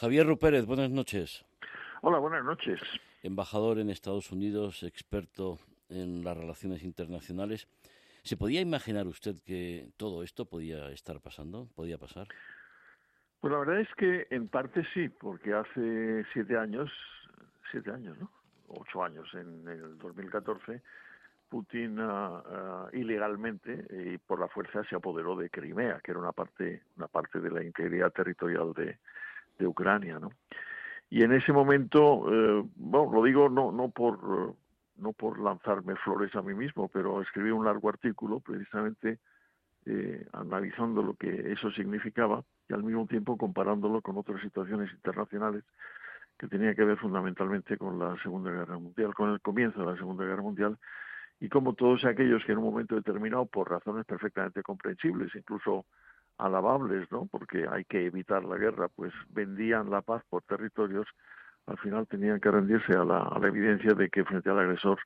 Javier Rupérez, buenas noches. Hola, buenas noches. Embajador en Estados Unidos, experto en las relaciones internacionales. ¿Se podía imaginar usted que todo esto podía estar pasando? ¿Podía pasar? Pues la verdad es que en parte sí, porque hace siete años, siete años, ¿no? Ocho años, en el 2014, Putin uh, uh, ilegalmente y por la fuerza se apoderó de Crimea, que era una parte, una parte de la integridad territorial de, de Ucrania, ¿no? Y en ese momento, eh, bueno, lo digo no, no por no por lanzarme flores a mí mismo, pero escribí un largo artículo precisamente eh, analizando lo que eso significaba y al mismo tiempo comparándolo con otras situaciones internacionales que tenía que ver fundamentalmente con la Segunda Guerra Mundial, con el comienzo de la Segunda Guerra Mundial y como todos aquellos que en un momento determinado, por razones perfectamente comprensibles, incluso alabables, ¿no? Porque hay que evitar la guerra, pues vendían la paz por territorios, al final tenían que rendirse a la, evidencia de que frente al agresor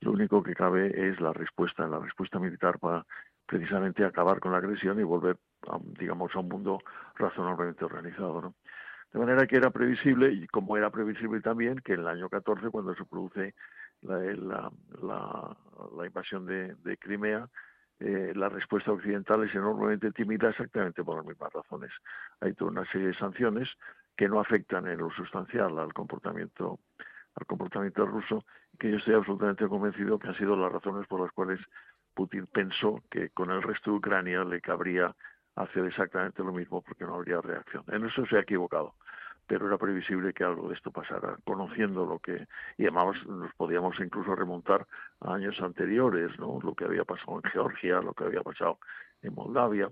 lo único que cabe es la respuesta, la respuesta militar para precisamente acabar con la agresión y volver, a, digamos, a un mundo razonablemente organizado, ¿no? De manera que era previsible, y como era previsible también, que en el año 14, cuando se produce la, invasión de Crimea, eh, la respuesta occidental es enormemente tímida exactamente por las mismas razones. Hay toda una serie de sanciones que no afectan en lo sustancial al comportamiento al comportamiento ruso que yo estoy absolutamente convencido que han sido las razones por las cuales Putin pensó que con el resto de Ucrania le cabría hacer exactamente lo mismo porque no habría reacción. En eso se ha equivocado pero era previsible que algo de esto pasara, conociendo lo que, y además nos podíamos incluso remontar a años anteriores, ¿no? Lo que había pasado en Georgia, lo que había pasado en Moldavia.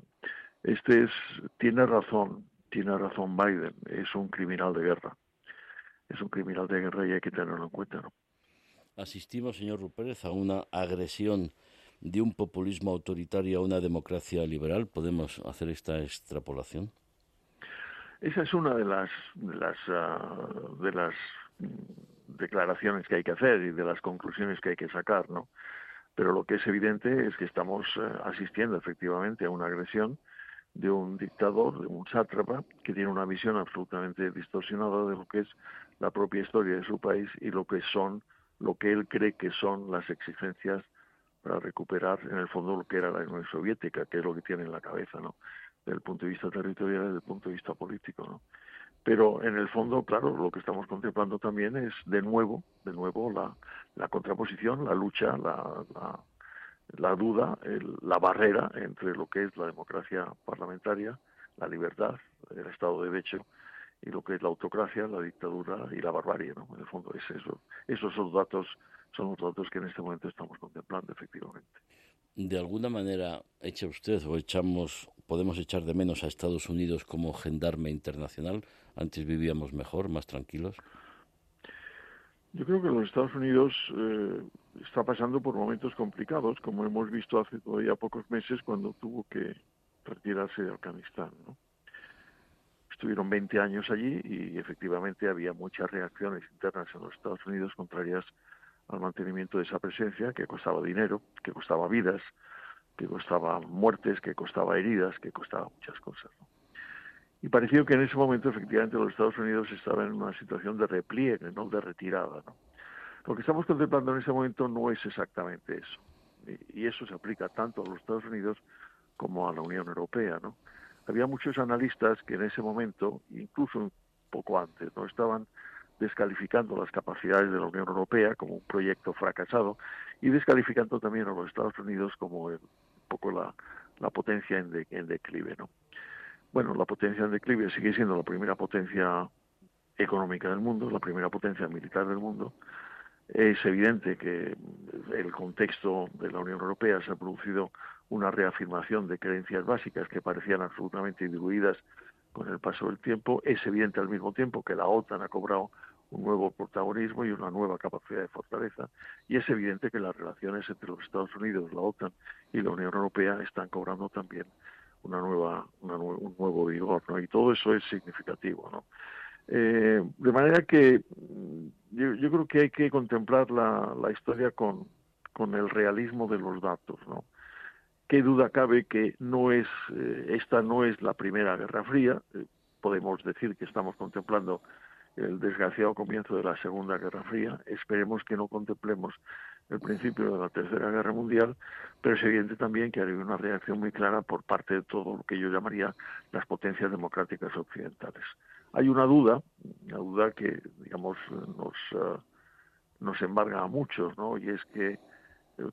Este es, tiene razón, tiene razón Biden, es un criminal de guerra. Es un criminal de guerra y hay que tenerlo en cuenta. Asistimos, señor Rupérez, a una agresión de un populismo autoritario a una democracia liberal. ¿Podemos hacer esta extrapolación? Esa es una de las de las uh, de las declaraciones que hay que hacer y de las conclusiones que hay que sacar, ¿no? Pero lo que es evidente es que estamos uh, asistiendo efectivamente a una agresión de un dictador, de un sátrapa, que tiene una visión absolutamente distorsionada de lo que es la propia historia de su país y lo que son, lo que él cree que son las exigencias para recuperar en el fondo lo que era la Unión Soviética, que es lo que tiene en la cabeza, ¿no? Desde el punto de vista territorial y desde el punto de vista político, ¿no? Pero en el fondo, claro, lo que estamos contemplando también es de nuevo, de nuevo la, la contraposición, la lucha, la, la, duda, el, la barrera entre lo que es la democracia parlamentaria, la libertad, el Estado de Derecho y lo que es la autocracia, la dictadura y la barbarie, ¿no? En el fondo es eso. Esos son datos, son los datos que en este momento estamos contemplando, efectivamente de alguna manera echa usted o echamos podemos echar de menos a Estados Unidos como gendarme internacional? Antes vivíamos mejor, más tranquilos. Yo creo que los Estados Unidos eh, está pasando por momentos complicados, como hemos visto hace todavía pocos meses cuando tuvo que retirarse de Afganistán. ¿no? Estuvieron 20 años allí y efectivamente había muchas reacciones internas en los Estados Unidos contrarias al mantenimiento de esa presencia, que costaba dinero, que costaba vidas, que costaba muertes, que costaba heridas, que costaba muchas cosas. ¿no? Y pareció que en ese momento efectivamente los Estados Unidos estaban en una situación de repliegue, no de retirada. ¿no? Lo que estamos contemplando en ese momento no es exactamente eso. Y, eso se aplica tanto a los Estados Unidos como a la Unión Europea. ¿no? Había muchos analistas que en ese momento, incluso un poco antes, no estaban descalificando las capacidades de la Unión Europea como un proyecto fracasado y descalificando también a los Estados Unidos como el, poco la, la potencia en, de, en declive. ¿no? Bueno, la potencia en declive sigue siendo la primera potencia económica del mundo, la primera potencia militar del mundo. Es evidente que el contexto de la Unión Europea se ha producido una reafirmación de creencias básicas que parecían absolutamente diluidas con el paso del tiempo. Es evidente al mismo tiempo que la OTAN ha cobrado un nuevo protagonismo y una nueva capacidad de fortaleza. Y es evidente que las relaciones entre los Estados Unidos, la OTAN y la Unión Europea están cobrando también una nueva, un nuevo vigor, ¿no? Y todo eso es significativo, ¿no? Eh, de manera que mm, yo, yo, creo que hay que contemplar la, la historia con, con el realismo de los datos, ¿no? qué duda cabe que no es eh, esta no es la primera Guerra Fría, eh, podemos decir que estamos contemplando el desgraciado comienzo de la Segunda Guerra Fría. Esperemos que no contemplemos el principio de la Tercera Guerra Mundial, pero es evidente también que hay una reacción muy clara por parte de todo lo que yo llamaría las potencias democráticas occidentales. Hay una duda, una duda que, digamos, nos, eh, nos embarga a muchos, ¿no? Y es que eh,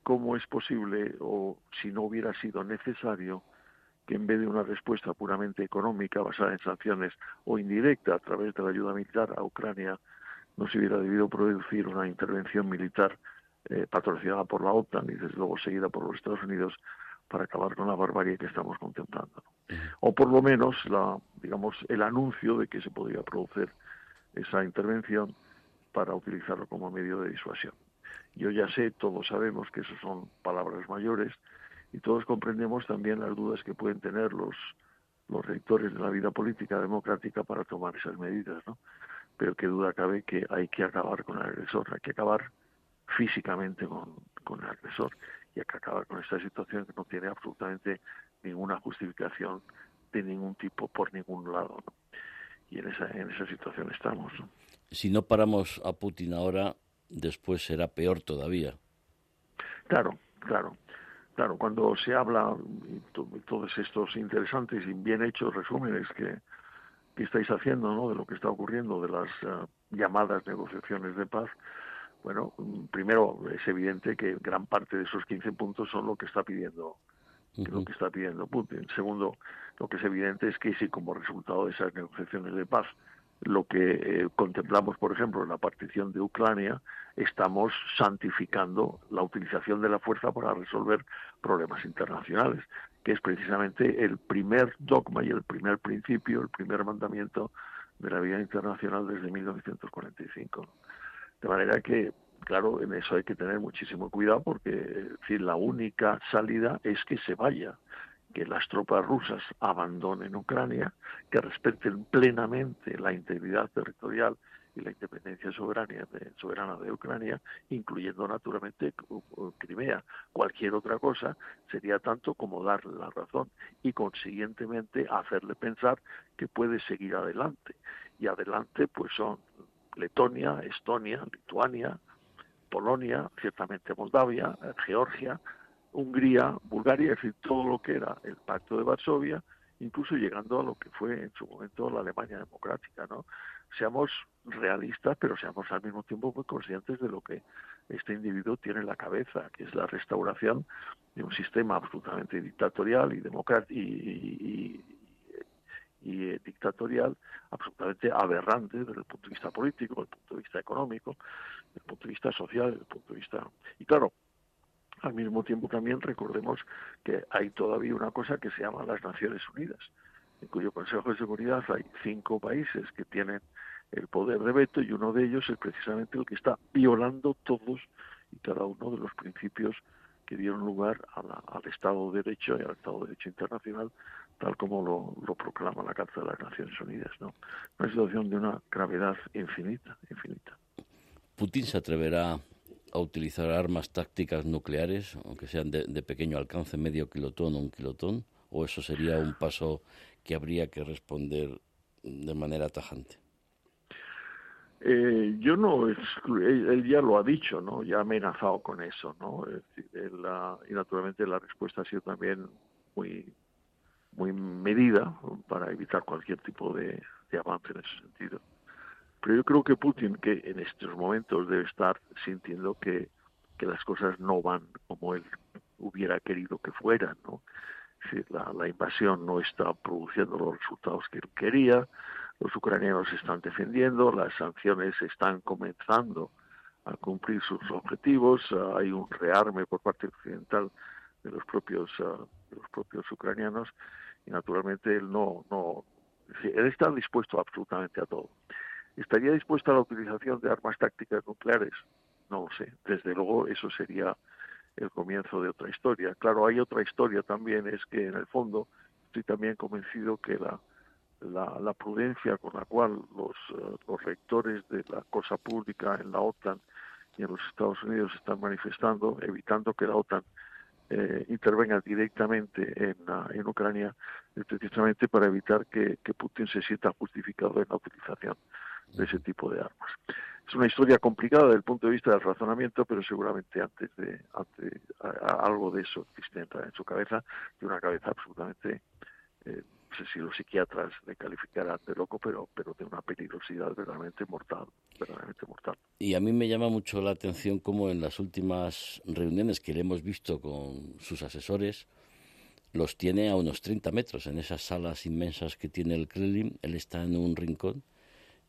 cómo es posible, o si no hubiera sido necesario, que en vez de una respuesta puramente económica basada en sanciones o indirecta a través de la ayuda militar a Ucrania, no se hubiera debido producir una intervención militar eh, patrocinada por la OTAN y desde luego seguida por los Estados Unidos para acabar con la barbarie que estamos contemplando. O por lo menos la, digamos, el anuncio de que se podría producir esa intervención para utilizarlo como medio de disuasión. Yo ya sé, todos sabemos que eso son palabras mayores y todos comprendemos también las dudas que pueden tener los, los rectores de la vida política democrática para tomar esas medidas, ¿no? Pero qué duda cabe que hay que acabar con el agresor, hay que acabar físicamente con, con el agresor y hay que acabar con esta situación que no tiene absolutamente ninguna justificación de ningún tipo por ningún lado. Y en esa, en esa situación estamos. Si no paramos a Putin ahora, después será peor todavía. Claro, claro. Claro, cuando se habla, y todos estos interesantes y bien hechos resúmenes que, que estáis haciendo ¿no? de lo que está ocurriendo, de las eh, llamadas negociaciones de paz, bueno, primero es evidente que gran parte de esos 15 puntos son lo que está pidiendo lo que está pidiendo Putin. Segundo, lo que es evidente es que si como resultado de esas negociaciones de paz lo que eh, contemplamos, por ejemplo, en la partición de Ucrania, estamos santificando la utilización de la fuerza para resolver problemas internacionales, que es precisamente el primer dogma y el primer principio, el primer mandamiento de la vida internacional desde 1945. De manera que, claro, en eso hay que tener muchísimo cuidado porque decir, la única salida es que se vaya, que las tropas rusas abandonen Ucrania, que respeten plenamente la integridad territorial y la independencia soberana de, Ucrania, incluyendo naturalmente Crimea. Cualquier otra cosa sería tanto como darle la razón y consiguientemente hacerle pensar que puede seguir adelante. Y adelante pues son Letonia, Estonia, Lituania, Polonia, ciertamente Moldavia, Georgia, Hungría, Bulgaria, es decir, todo lo que era el Pacto de Varsovia, incluso llegando a lo que fue en su momento la Alemania democrática, ¿no? Seamos realistas, pero seamos al mismo tiempo muy conscientes de lo que este individuo tiene en la cabeza, que es la restauración de un sistema absolutamente dictatorial y democrático y, eh, dictatorial absolutamente aberrante desde el punto de vista político, desde el punto de vista económico, desde el punto de vista social, desde el punto de vista... Y claro, al mismo tiempo también recordemos que hay todavía una cosa que se llama las Naciones Unidas, en cuyo Consejo de Seguridad hay cinco países que tienen el poder de veto y uno de ellos es precisamente el que está violando todos y cada uno de los principios que dieron lugar al Estado de Derecho y al Estado de Derecho Internacional tal como lo, proclama la Carta de las Naciones Unidas, ¿no? Una situación de una gravedad infinita, infinita. ¿Putin se atreverá a utilizar armas tácticas nucleares, aunque sean de, pequeño alcance, medio kilotón o un kilotón? ¿O eso sería un paso que habría que responder de manera tajante? Eh, yo no, él, ya lo ha dicho, ¿no? Ya ha amenazado con eso, ¿no? y naturalmente la respuesta ha sido también muy muy medida para evitar cualquier tipo de, avance en ese sentido. Pero yo creo que Putin, que en estos momentos debe estar sintiendo que, que las cosas no van como él hubiera querido que fueran, ¿no? la, la invasión no está produciendo los resultados que él quería, los ucranianos se están defendiendo, las sanciones están comenzando a cumplir sus objetivos, hay un rearme por parte occidental de los propios uh, de los propios ucranianos y naturalmente él no, no, él está dispuesto absolutamente a todo. ¿Estaría dispuesto a la utilización de armas tácticas nucleares? No lo sé. Desde luego eso sería el comienzo de otra historia. Claro, hay otra historia también, es que en el fondo estoy también convencido que la, la, prudencia con la cual los, eh, los rectores de la cosa pública en la OTAN y en los Estados Unidos están manifestando, evitando que la OTAN eh, intervenga directamente en, en Ucrania es precisamente para evitar que Putin se sienta justificado en la utilización de ese tipo de armas. Es una historia complicada desde el punto de vista del razonamiento, pero seguramente antes de antes, algo de eso existe en su cabeza, de una cabeza absolutamente eh, no sé si los psiquiatras le calificarán de loco, pero, pero de una peligrosidad verdaderamente mortal, verdaderamente mortal. Y a mí me llama mucho la atención cómo en las últimas reuniones que le hemos visto con sus asesores, los tiene a unos 30 metros en esas salas inmensas que tiene el Kremlin. Él está en un rincón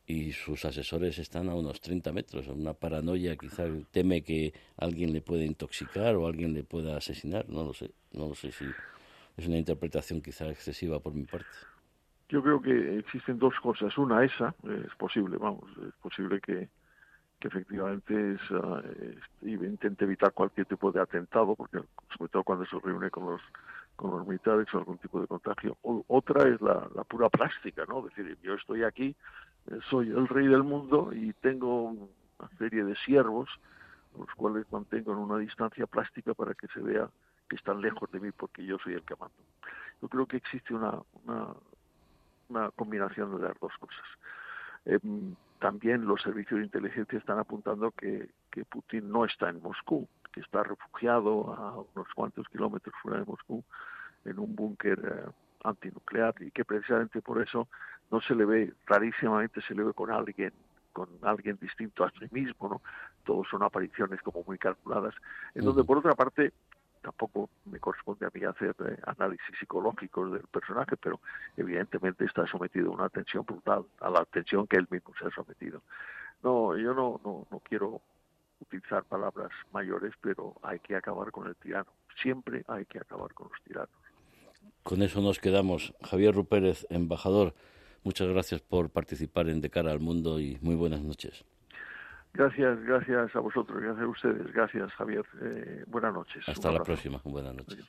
y sus asesores están a unos 30 metros. Una paranoia, quizá teme que alguien le pueda intoxicar o alguien le pueda asesinar. No lo sé. No lo sé si es una interpretación quizá excesiva por mi parte. Yo creo que existen dos cosas. Una, esa, es posible, vamos, es posible que, que efectivamente es, uh, intente evitar cualquier tipo de atentado, porque sobre todo cuando se reúne con los con los militares o algún tipo de contagio. Otra es la, pura plástica, ¿no? Es decir, yo estoy aquí, eh, soy el rey del mundo y tengo una serie de siervos, los cuales mantengo en una distancia plástica para que se vea que están lejos de mí porque yo soy el que mando. Yo creo que existe una, combinación de las dos cosas. Eh, también los servicios de inteligencia están apuntando que Putin no está en Moscú, que está refugiado a unos cuantos kilómetros fuera de Moscú en un búnker eh, antinuclear y que precisamente por eso no se le ve, rarísimamente se le ve con alguien con alguien distinto a sí mismo, ¿no? Todos son apariciones como muy calculadas, en donde por otra parte tampoco me corresponde a mí hacer eh, análisis psicológicos del personaje, pero evidentemente está sometido a una tensión brutal, a la tensión que él mismo se ha sometido. No, yo no, no, no quiero utilizar palabras mayores, pero hay que acabar con el tirano. Siempre hay que acabar con los tiranos. Con eso nos quedamos. Javier Rupérez, embajador, muchas gracias por participar en De cara al mundo y muy buenas noches. Gracias, gracias a vosotros, gracias a ustedes, gracias Javier. Eh, buenas noches. Hasta la próxima, buenas noches.